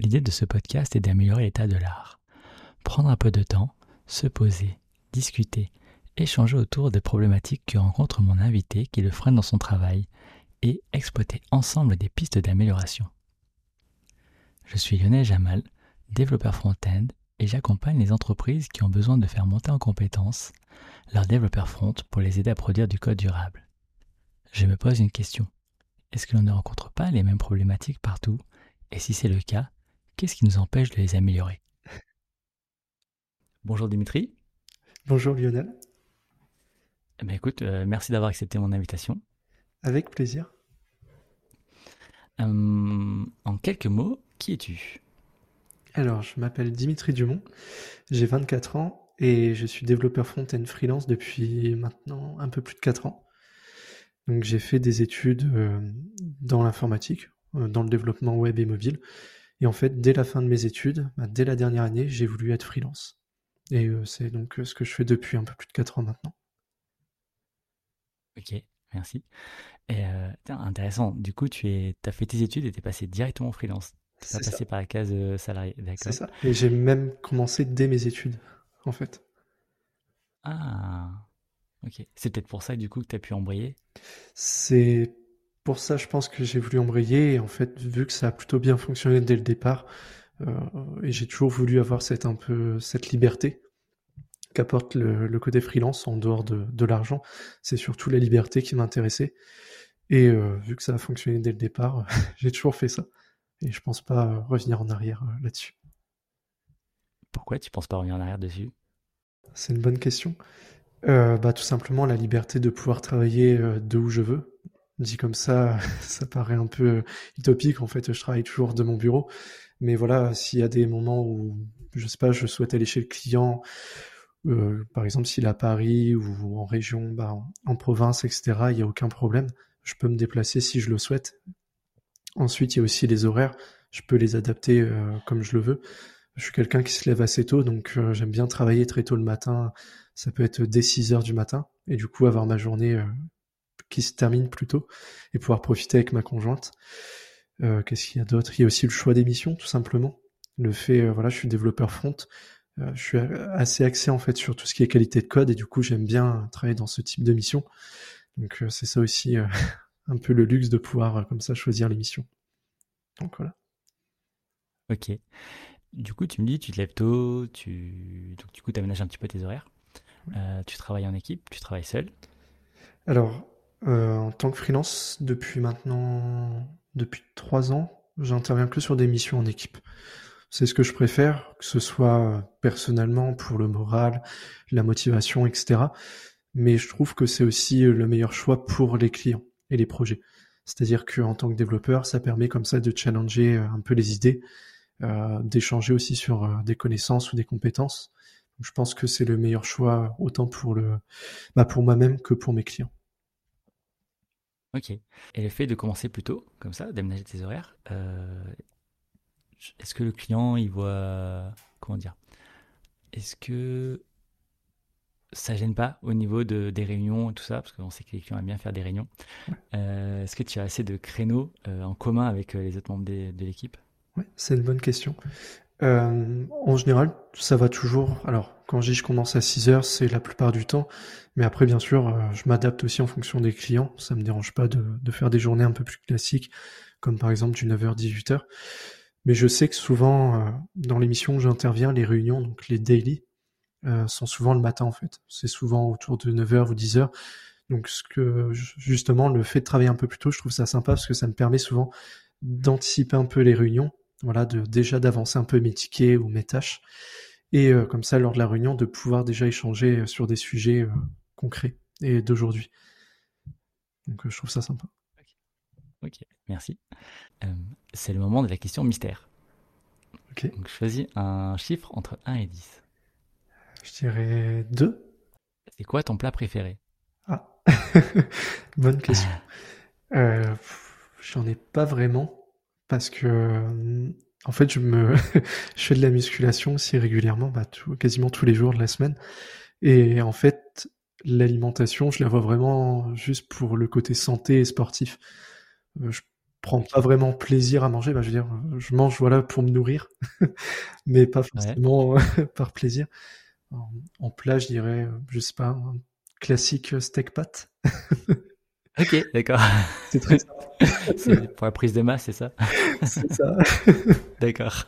L'idée de ce podcast est d'améliorer l'état de l'art. Prendre un peu de temps, se poser, discuter, échanger autour des problématiques que rencontre mon invité qui le freine dans son travail et exploiter ensemble des pistes d'amélioration. Je suis Lionel Jamal, développeur front-end et j'accompagne les entreprises qui ont besoin de faire monter en compétences leurs développeurs front pour les aider à produire du code durable. Je me pose une question. Est-ce que l'on ne rencontre pas les mêmes problématiques partout? Et si c'est le cas, qu'est-ce qui nous empêche de les améliorer? Bonjour Dimitri. Bonjour Lionel. Eh ben écoute, euh, merci d'avoir accepté mon invitation. Avec plaisir. Hum, en quelques mots, qui es-tu? Alors, je m'appelle Dimitri Dumont, j'ai 24 ans et je suis développeur front-end freelance depuis maintenant un peu plus de 4 ans. Donc j'ai fait des études euh, dans l'informatique, euh, dans le développement web et mobile. Et en fait, dès la fin de mes études, bah, dès la dernière année, j'ai voulu être freelance. Et euh, c'est donc ce que je fais depuis un peu plus de 4 ans maintenant. Ok, merci. Et intéressant, du coup, tu es, as fait tes études et tu es passé directement en freelance. Tu pas passé par la case salarié, d'accord C'est ça. Et j'ai même commencé dès mes études, en fait. Ah, ok. C'est peut-être pour ça, du coup, que tu as pu embrayer? C'est pour ça, je pense que j'ai voulu embrayer. Et en fait, vu que ça a plutôt bien fonctionné dès le départ, euh, et j'ai toujours voulu avoir cette, un peu, cette liberté qu'apporte le, côté freelance en dehors de, l'argent. C'est surtout la liberté qui m'intéressait. Et euh, vu que ça a fonctionné dès le départ, j'ai toujours fait ça. Et je pense pas revenir en arrière euh, là-dessus. Pourquoi tu penses pas revenir en arrière dessus? C'est une bonne question. Euh, bah, tout simplement la liberté de pouvoir travailler de où je veux. Dit comme ça, ça paraît un peu utopique. En fait, je travaille toujours de mon bureau. Mais voilà, s'il y a des moments où, je sais pas, je souhaite aller chez le client, euh, par exemple, s'il est à Paris ou en région, bah, en, province, etc., il n'y a aucun problème. Je peux me déplacer si je le souhaite. Ensuite, il y a aussi les horaires. Je peux les adapter euh, comme je le veux. Je suis quelqu'un qui se lève assez tôt, donc euh, j'aime bien travailler très tôt le matin. Ça peut être dès 6 heures du matin, et du coup avoir ma journée qui se termine plus tôt, et pouvoir profiter avec ma conjointe. Qu'est-ce qu'il y a d'autre? Il y a aussi le choix des missions, tout simplement. Le fait, voilà, je suis développeur front, euh, je suis assez axé en fait sur tout ce qui est qualité de code et du coup j'aime bien travailler dans ce type de mission. Donc euh, c'est ça aussi euh, un peu le luxe de pouvoir comme ça choisir les missions. Donc voilà. Ok. Du coup tu me dis tu te lèves tôt, tu donc du coup tu aménages un petit peu tes horaires. tu travailles en équipe, tu travailles seul. Alors en tant que freelance depuis maintenant depuis trois ans, j'interviens que sur des missions en équipe. C'est ce que je préfère, que ce soit personnellement pour le moral, la motivation, etc. Mais je trouve que c'est aussi le meilleur choix pour les clients et les projets. C'est-à-dire qu'en tant que développeur, ça permet comme ça de challenger un peu les idées, euh, d'échanger aussi sur euh, des connaissances ou des compétences. je pense que c'est le meilleur choix autant pour le, bah pour moi-même que pour mes clients. Ok. Et le fait de commencer plus tôt, comme ça, d'aménager tes horaires, euh, est-ce que le client, il voit. Comment dire Est-ce que ça gêne pas au niveau de, des réunions et tout ça? Parce qu'on sait que les clients aiment bien faire des réunions. Euh, est-ce que tu as assez de créneaux euh, en commun avec les autres membres de, l'équipe? Oui, c'est une bonne question. En général, ça va toujours. Alors, quand je dis je commence à 6 heures, c'est la plupart du temps. Mais après, bien sûr, je m'adapte aussi en fonction des clients. Ça me dérange pas de, de, faire des journées un peu plus classiques, comme par exemple du 9h-18h. Mais je sais que souvent, euh, dans l'émission où j'interviens, les réunions, donc les daily, euh, sont souvent le matin en fait. C'est souvent autour de 9h ou 10h. Donc ce que justement le fait de travailler un peu plus tôt, je trouve ça sympa parce que ça me permet souvent d'anticiper un peu les réunions, voilà, de déjà d'avancer un peu mes tickets ou mes tâches, et euh, comme ça lors de la réunion de pouvoir déjà échanger sur des sujets concrets et d'aujourd'hui. Donc je trouve ça sympa. Ok, merci. Euh, c'est le moment de la question mystère. Ok. Donc, choisis un chiffre entre 1 et 10. Je dirais 2. C'est quoi ton plat préféré? Ah, bonne question. euh, J'en ai pas vraiment parce que en fait je me je fais de la musculation aussi régulièrement, bah, quasiment tous les jours de la semaine. Et en fait l'alimentation je la vois vraiment juste pour le côté santé et sportif. Euh, je prends pas vraiment plaisir à manger. Bah, je veux dire, je mange voilà pour me nourrir, mais pas forcément par plaisir. En, plat, je dirais, je sais pas, un classique steak pâte. Ok, d'accord. C'est très simple. c'est pour la prise de masse, c'est ça? C'est ça. d'accord.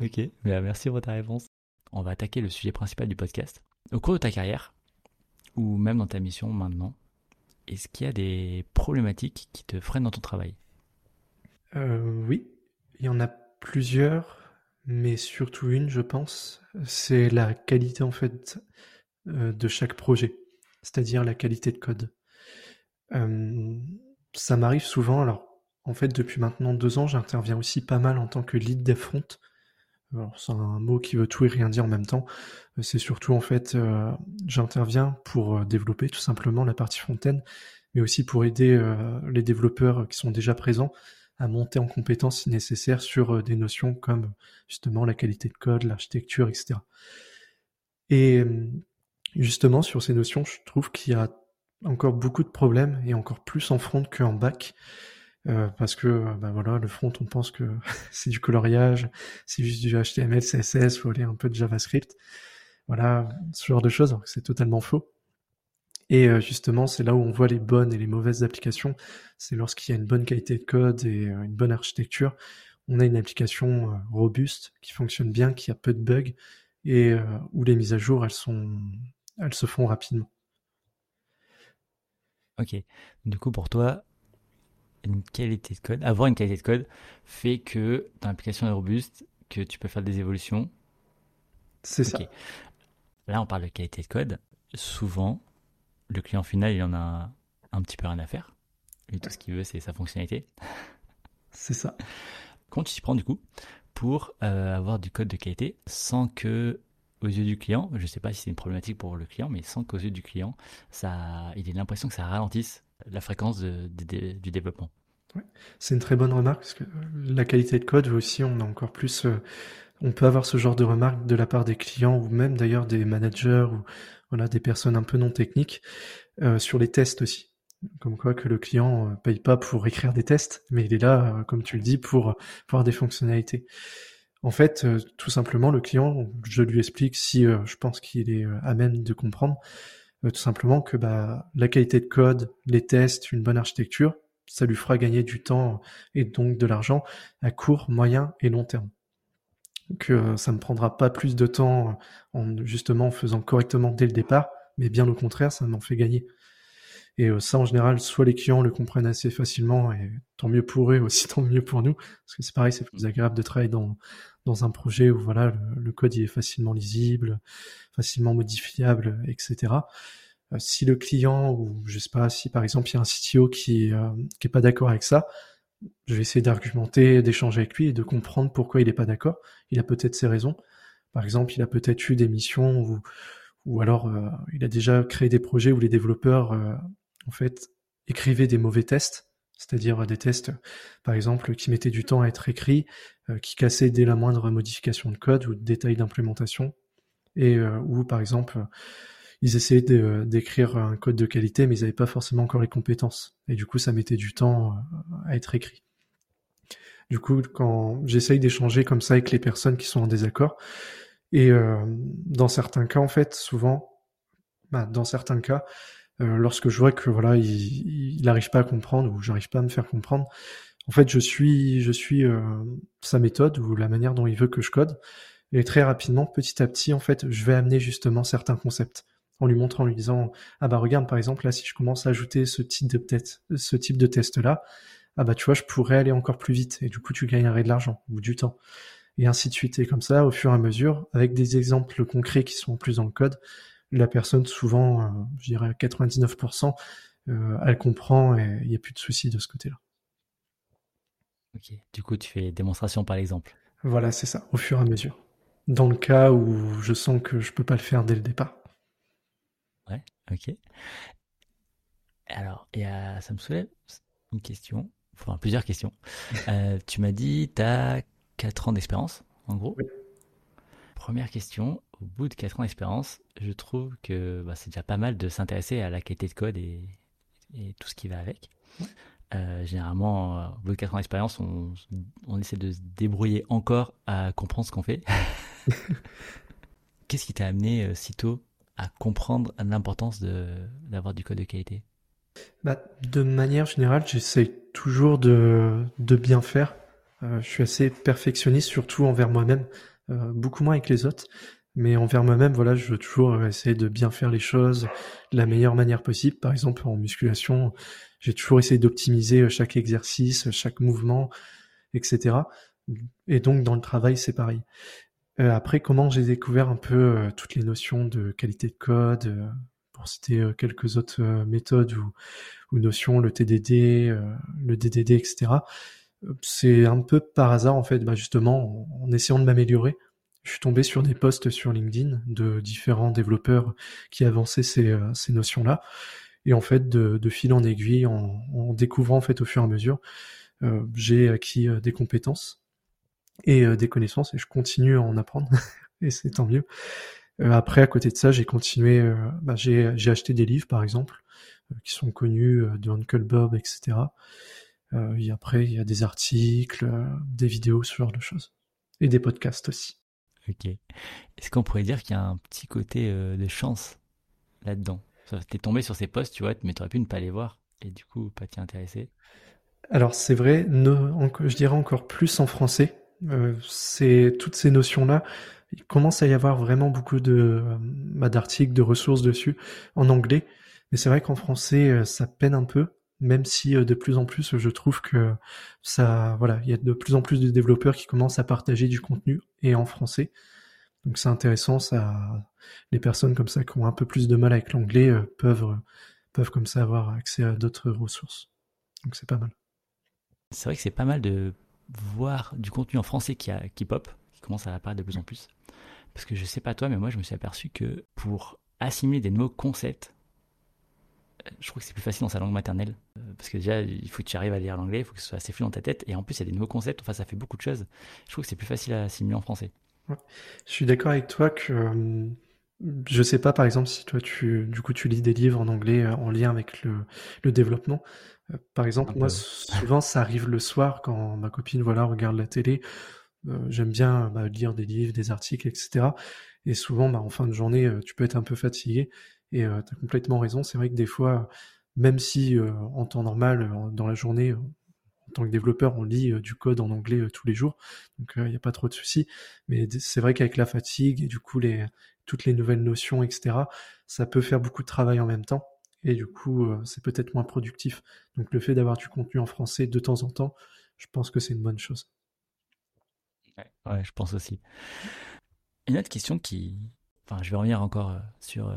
ok, merci pour ta réponse. On va attaquer le sujet principal du podcast. Au cours de ta carrière, ou même dans ta mission maintenant, est-ce qu'il y a des problématiques qui te freinent dans ton travail? Euh, Oui, il y en a plusieurs, mais surtout une, je pense, c'est la qualité en fait euh, de chaque projet, c'est-à-dire la qualité de code. Ça m'arrive souvent, alors en fait depuis maintenant deux ans, j'interviens aussi pas mal en tant que lead dev front, c'est un mot qui veut tout et rien dire en même temps. C'est surtout en fait, euh, j'interviens pour euh, développer tout simplement la partie fontaine, mais aussi pour aider euh, les développeurs qui sont déjà présents à monter en compétences si nécessaire sur des notions comme justement la qualité de code, l'architecture, etc. Et justement sur ces notions, je trouve qu'il y a encore beaucoup de problèmes et encore plus en front qu'en back. Euh, parce que bah voilà, le front, on pense que c'est du coloriage, c'est juste du HTML, CSS, faut aller un peu de JavaScript. Voilà, ce genre de choses, c'est totalement faux. Et euh, justement, c'est là où on voit les bonnes et les mauvaises applications. C'est lorsqu'il y a une bonne qualité de code et euh, une bonne architecture, on a une application robuste qui fonctionne bien, qui a peu de bugs et où les mises à jour, elles sont, elles se font rapidement. Ok. Du coup, pour toi, une qualité de code, avoir une qualité de code fait que ton application est robuste, que tu peux faire des évolutions. C'est ça. Là, on parle de qualité de code. Souvent, le client final, il en a un petit peu rien à faire. Et tout ce qu'il veut, c'est sa fonctionnalité. C'est ça. Quand tu t'y prends, du coup, pour euh, avoir du code de qualité sans que, aux yeux du client, je ne sais pas si c'est une problématique pour le client, mais sans qu'aux yeux du client, ça, il ait l'impression que ça ralentisse la fréquence du développement. C'est une très bonne remarque parce que la qualité de code aussi, on a encore plus, euh, on peut avoir ce genre de remarques de la part des clients ou même d'ailleurs des managers ou voilà des personnes un peu non techniques euh, sur les tests aussi. Comme quoi que le client euh, paye pas pour écrire des tests, mais il est là, comme tu le dis, pour avoir des fonctionnalités. En fait, tout simplement, le client, je lui explique si je pense qu'il est à même de comprendre, euh, tout simplement que bah, la qualité de code, les tests, une bonne architecture, ça lui fera gagner du temps et donc de l'argent à court, moyen et long terme. Que euh, ça ne prendra pas plus de temps en justement faisant correctement dès le départ, mais bien au contraire, ça m'en fait gagner. Et euh, ça, en général, soit les clients le comprennent assez facilement, et tant mieux pour eux, aussi tant mieux pour nous, parce que c'est pareil, c'est plus agréable de travailler dans, dans un projet où voilà le, code il est facilement lisible, facilement modifiable, etc. Euh, si le client ou je sais pas si par exemple il y a un CTO qui euh, qui est pas d'accord avec ça, je vais essayer d'argumenter, d'échanger avec lui et de comprendre pourquoi il est pas d'accord. Il a peut-être ses raisons. Par exemple, il a peut-être eu des missions où ou alors euh, il a déjà créé des projets où les développeurs en fait écrivaient des mauvais tests c'est-à-dire des tests, par exemple, qui mettaient du temps à être écrits, euh, qui cassaient dès la moindre modification de code ou de détail d'implémentation, et euh, où, par exemple, ils essayaient d'écrire un code de qualité, mais ils n'avaient pas forcément encore les compétences, et du coup, ça mettait du temps euh, à être écrit. Du coup, quand j'essaye d'échanger comme ça avec les personnes qui sont en désaccord, et dans certains cas, en fait, souvent, bah, dans certains cas, euh, lorsque je vois que voilà, il n'arrive pas à comprendre ou j'arrive pas à me faire comprendre, en fait, je suis, je suis euh, sa méthode ou la manière dont il veut que je code. Et très rapidement, petit à petit, en fait, je vais amener justement certains concepts en lui montrant, en lui disant, ah bah regarde, par exemple, là, si je commence à ajouter ce type de ce type de test là, ah bah tu vois, je pourrais aller encore plus vite et du coup, tu gagnerais de l'argent ou du temps et ainsi de suite. Et comme ça, au fur et à mesure, avec des exemples concrets qui sont plus dans le code, la personne, souvent, euh, je dirais 99%, euh, elle comprend et il n'y a plus de soucis de ce côté-là. Ok, du coup, tu fais démonstration par exemple. Voilà, c'est ça, au fur et à mesure. Dans le cas où je sens que je peux pas le faire dès le départ. Ouais, ok. Alors, et ça me soulève une question, enfin plusieurs questions. Euh, tu m'as dit, tu as 4 ans d'expérience, en gros. Première question, au bout de 4 ans d'expérience, je trouve que bah, c'est déjà pas mal de s'intéresser à la qualité de code et, tout ce qui va avec. généralement, au bout de 4 ans d'expérience, on, on, essaie de se débrouiller encore à comprendre ce qu'on fait. Qu'est-ce qui t'a amené si tôt à comprendre l'importance d'avoir du code de qualité? Bah, De manière générale, j'essaie toujours de, de, bien faire. Euh, je suis assez perfectionniste, surtout envers moi-même, euh, beaucoup moins avec les autres. Mais envers moi-même, voilà, je veux toujours essayer de bien faire les choses de la meilleure manière possible. Par exemple, en musculation, j'ai toujours essayé d'optimiser chaque exercice, chaque mouvement, etc. Et donc, dans le travail, c'est pareil. Euh, après, comment j'ai découvert un peu euh, toutes les notions de qualité de code, euh, pour citer quelques autres méthodes ou, notions, le TDD, le DDD, etc. C'est un peu par hasard, en fait, bah justement, en, en essayant de m'améliorer. Je suis tombé sur des posts sur LinkedIn de différents développeurs qui avançaient ces, ces notions-là. Et en fait, de, fil en aiguille, en, découvrant en fait au fur et à mesure, euh, j'ai acquis des compétences et euh, des connaissances et je continue à en apprendre et c'est tant mieux. Euh, après, à côté de ça, j'ai continué, euh, bah, j'ai acheté des livres par exemple qui sont connus de Uncle Bob, etc. et après, il y a des articles, des vidéos, ce genre de choses et des podcasts aussi. Ok. Est-ce qu'on pourrait dire qu'il y a un petit côté de chance là-dedans? T'es tombé sur ces posts, tu vois, mais t'aurais pu ne pas les voir et du coup pas t'y intéresser. Alors c'est vrai, je dirais encore plus en français. Euh, toutes ces notions-là. Il commence à y avoir vraiment beaucoup de euh, bah, d'articles, de ressources dessus en anglais, mais c'est vrai qu'en français euh, ça peine un peu. Même si de plus en plus, je trouve que ça, voilà, il y a de plus en plus de développeurs qui commencent à partager du contenu et en français. Donc c'est intéressant, ça, les personnes comme ça qui ont un peu plus de mal avec l'anglais peuvent peuvent comme ça avoir accès à d'autres ressources. Donc c'est pas mal. C'est vrai que c'est pas mal de voir du contenu en français qui, qui pop, qui commence à apparaître de plus en plus. Parce que je sais pas toi, mais moi je me suis aperçu que pour assimiler des nouveaux concepts, euh, je trouve que c'est plus facile dans sa langue maternelle. Euh, parce que déjà, il faut que tu arrives à lire l'anglais, il faut que ce soit assez flou dans ta tête. Et en plus, il y a des nouveaux concepts, enfin, ça fait beaucoup de choses. Je trouve que c'est plus facile à assimiler en français. Je suis d'accord avec toi que euh, je sais pas, par exemple, si toi, tu, du coup, tu lis des livres en anglais en lien avec le, le développement. Euh, par exemple, moi, souvent, ça arrive le soir quand ma copine, voilà, regarde la télé. Euh, j'aime bien bah, lire des livres, des articles, etc. Et souvent, bah, en fin de journée, euh, tu peux être un peu fatigué. Et tu as complètement raison. C'est vrai que des fois, même si en temps normal, dans la journée, en tant que développeur, on lit du code en anglais tous les jours, donc il n'y a pas trop de soucis. Mais c'est vrai qu'avec la fatigue et du coup les toutes les nouvelles notions, etc., ça peut faire beaucoup de travail en même temps et du coup, euh, c'est peut-être moins productif. Donc le fait d'avoir du contenu en français de temps en temps, je pense que c'est une bonne chose. Ouais, je pense aussi. Une autre question qui. Enfin, je vais revenir encore euh, sur.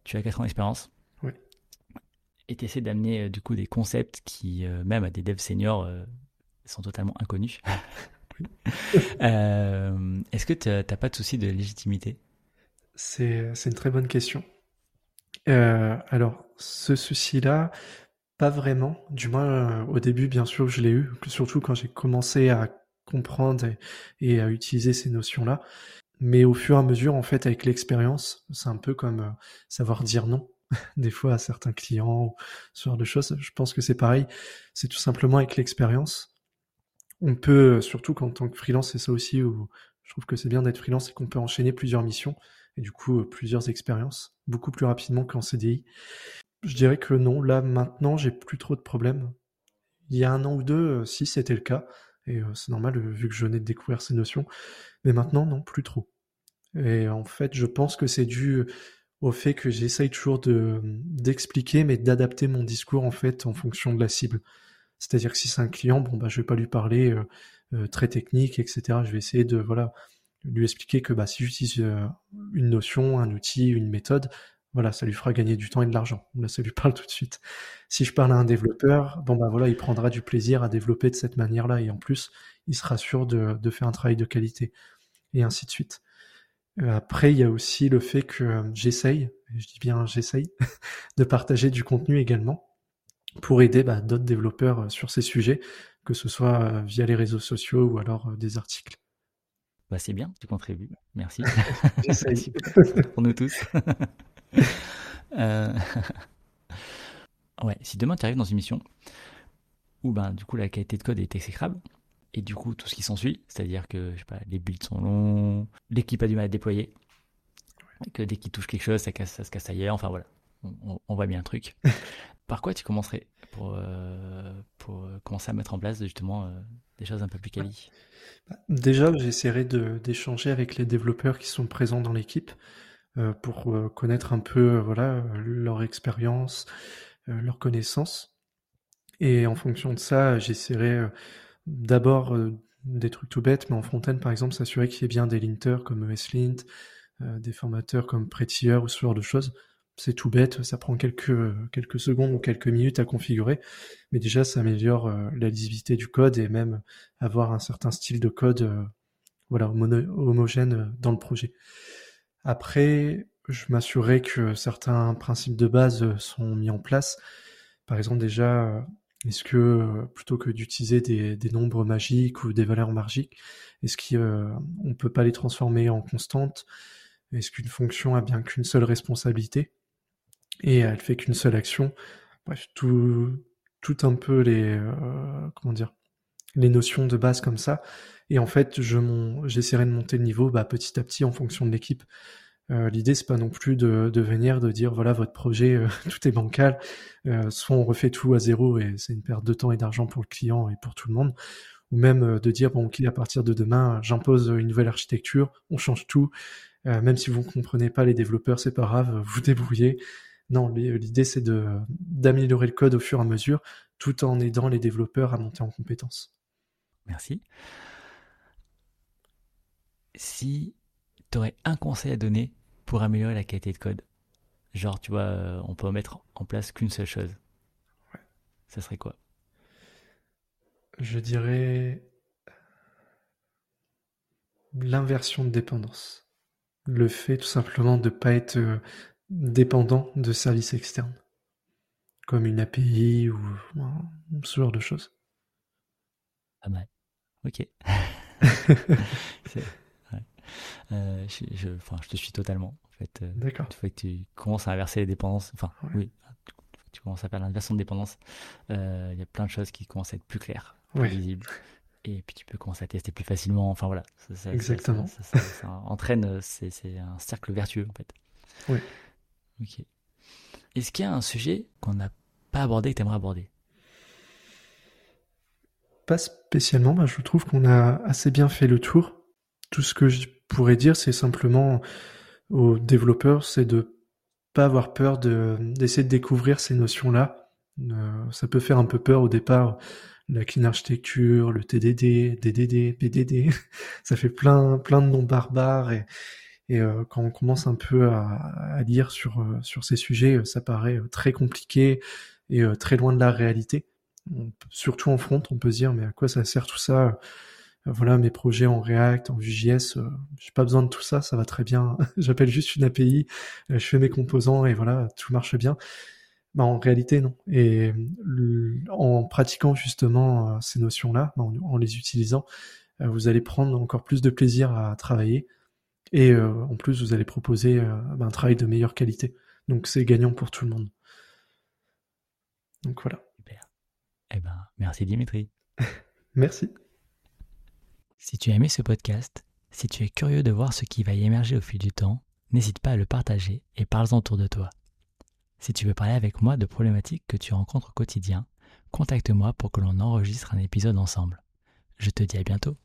Euh, tu as 4 ans d'expérience. Oui. Et tu essaies d'amener du coup des concepts qui, même à des devs seniors, sont totalement inconnus. Est-ce que tu n'as pas de souci de légitimité? C'est une très bonne question. Euh, alors, ce souci-là, pas vraiment. Du moins, euh, au début, bien sûr, je l'ai eu, surtout quand j'ai commencé à comprendre et, à utiliser ces notions-là. Mais au fur et à mesure, en fait, avec l'expérience, c'est un peu comme euh, savoir dire non, des fois à certains clients, ce genre de choses. Je pense que c'est pareil. C'est tout simplement avec l'expérience. On peut, surtout qu'en tant que freelance, c'est ça aussi où je trouve que c'est bien d'être freelance, c'est qu'on peut enchaîner plusieurs missions et du coup plusieurs expériences beaucoup plus rapidement qu'en CDI. Je dirais que non, là maintenant j'ai plus trop de problèmes. Il y a un an ou deux, euh, si c'était le cas, et euh, c'est normal euh, vu que je venais de découvrir ces notions, mais maintenant non, plus trop. Et en fait, je pense que c'est dû au fait que j'essaye toujours de d'expliquer, mais d'adapter mon discours en fait en fonction de la cible. C'est-à-dire que si c'est un client, bon bah je vais pas lui parler très technique, etc. Je vais essayer de voilà lui expliquer que bah, si j'utilise euh, une notion, un outil, une méthode, voilà, ça lui fera gagner du temps et de l'argent. Là, ça lui parle tout de suite. Si je parle à un développeur, bon bah voilà, il prendra du plaisir à développer de cette manière-là et en plus, il sera sûr de, de faire un travail de qualité et ainsi de suite. Euh, après, il y a aussi le fait que euh, j'essaye, je dis bien j'essaye, de partager du contenu également pour aider bah, d'autres développeurs sur ces sujets, que ce soit via les réseaux sociaux ou alors des articles. Bah, c'est bien, tu contribues. Merci. pour nous tous. Euh... Ouais, si demain tu arrives dans une mission où ben, du coup la qualité de code est exécrable. Et du coup, tout ce qui s'ensuit, c'est-à-dire que je sais pas, les builds sont longs, l'équipe a du mal à déployer, que dès qu'il touche quelque chose, ça, casse, ça se casse ailleurs, enfin voilà, on, voit bien le truc. Par quoi tu commencerais pour, euh, pour commencer à mettre en place justement euh, des choses un peu plus quali? Bah, Déjà, j'essaierai d'échanger avec les développeurs qui sont présents dans l'équipe euh, pour connaître un peu voilà, leur expérience, leurs connaissances. Et en fonction de ça, j'essaierai d'abord des trucs tout bêtes, mais en front-end, par exemple, s'assurer qu'il y ait bien des linters comme ESLint, des formateurs comme Prettier ou ce genre de choses. C'est tout bête, ça prend quelques, quelques secondes ou quelques minutes à configurer, mais déjà ça améliore la lisibilité du code et même avoir un certain style de code voilà, homogène dans le projet. Après, je m'assurerai que certains principes de base sont mis en place. Par exemple, déjà, est-ce que euh, plutôt que d'utiliser des, nombres magiques ou des valeurs magiques, est-ce qu'on euh, ne peut pas les transformer en constantes? Est-ce qu'une fonction a bien qu'une seule responsabilité? Et elle fait qu'une seule action? Bref, tout, tout un peu les euh, comment dire les notions de base comme ça. Et en fait, je j'essaierai de monter le niveau bah, petit à petit en fonction de l'équipe. Euh, l'idée c'est pas non plus de, venir de dire voilà votre projet euh, tout est bancal, euh, soit on refait tout à zéro et c'est une perte de temps et d'argent pour le client et pour tout le monde, ou même de dire bon ok à partir de demain j'impose une nouvelle architecture, on change tout, même si vous ne comprenez pas les développeurs c'est pas grave, vous débrouillez. Non, l'idée c'est d'améliorer le code au fur et à mesure, tout en aidant les développeurs à monter en compétences. Merci. Si tu aurais un conseil à donner pour améliorer la qualité de code Genre, tu vois, euh, on peut mettre en place qu'une seule chose. Ouais. Ça serait quoi? Je dirais l'inversion de dépendance. Le fait tout simplement de ne pas être euh, dépendant de services externes, comme une API ou ce genre de choses. Pas mal. Ok. Euh, je, enfin, je te suis totalement. En fait, euh, D'accord. Il faut que tu commences à inverser les dépendances. Enfin, oui, tu commences à faire l'inversion de dépendance. Euh, il y a plein de choses qui commencent à être plus claires, plus visibles. Et puis tu peux commencer à tester plus facilement. Enfin voilà. Ça, Exactement. Ça, entraîne, c'est un cercle vertueux en fait. Oui. Ok. Est-ce qu'il y a un sujet qu'on n'a pas abordé et que tu aimerais aborder? Pas spécialement. Je trouve qu'on a assez bien fait le tour. Tout ce que je pourrais dire, c'est simplement aux développeurs, c'est de pas avoir peur de d'essayer de découvrir ces notions-là. Euh, ça peut faire un peu peur au départ, la clean architecture, le TDD, DDD, PDD, ça fait plein plein de noms barbares et euh, quand on commence un peu à, à lire sur euh, sur ces sujets, ça paraît très compliqué et très loin de la réalité. Surtout en front, on peut se dire mais à quoi ça sert tout ça? Euh, voilà mes projets en React, en Vue.js, euh, j'ai pas besoin de tout ça, ça va très bien. J'appelle juste une API, euh, je fais mes composants et voilà, tout marche bien. Bah, en réalité non. Et en pratiquant justement ces notions-là, bah, en, les utilisant, vous allez prendre encore plus de plaisir à travailler et en plus vous allez proposer bah, un travail de meilleure qualité. Donc c'est gagnant pour tout le monde. Donc voilà. Eh ben, merci Dimitri. merci. Si tu as aimé ce podcast, si tu es curieux de voir ce qui va y émerger au fil du temps, n'hésite pas à le partager et parle-en autour de toi. Si tu veux parler avec moi de problématiques que tu rencontres au quotidien, contacte-moi pour que l'on enregistre un épisode ensemble. Je te dis à bientôt.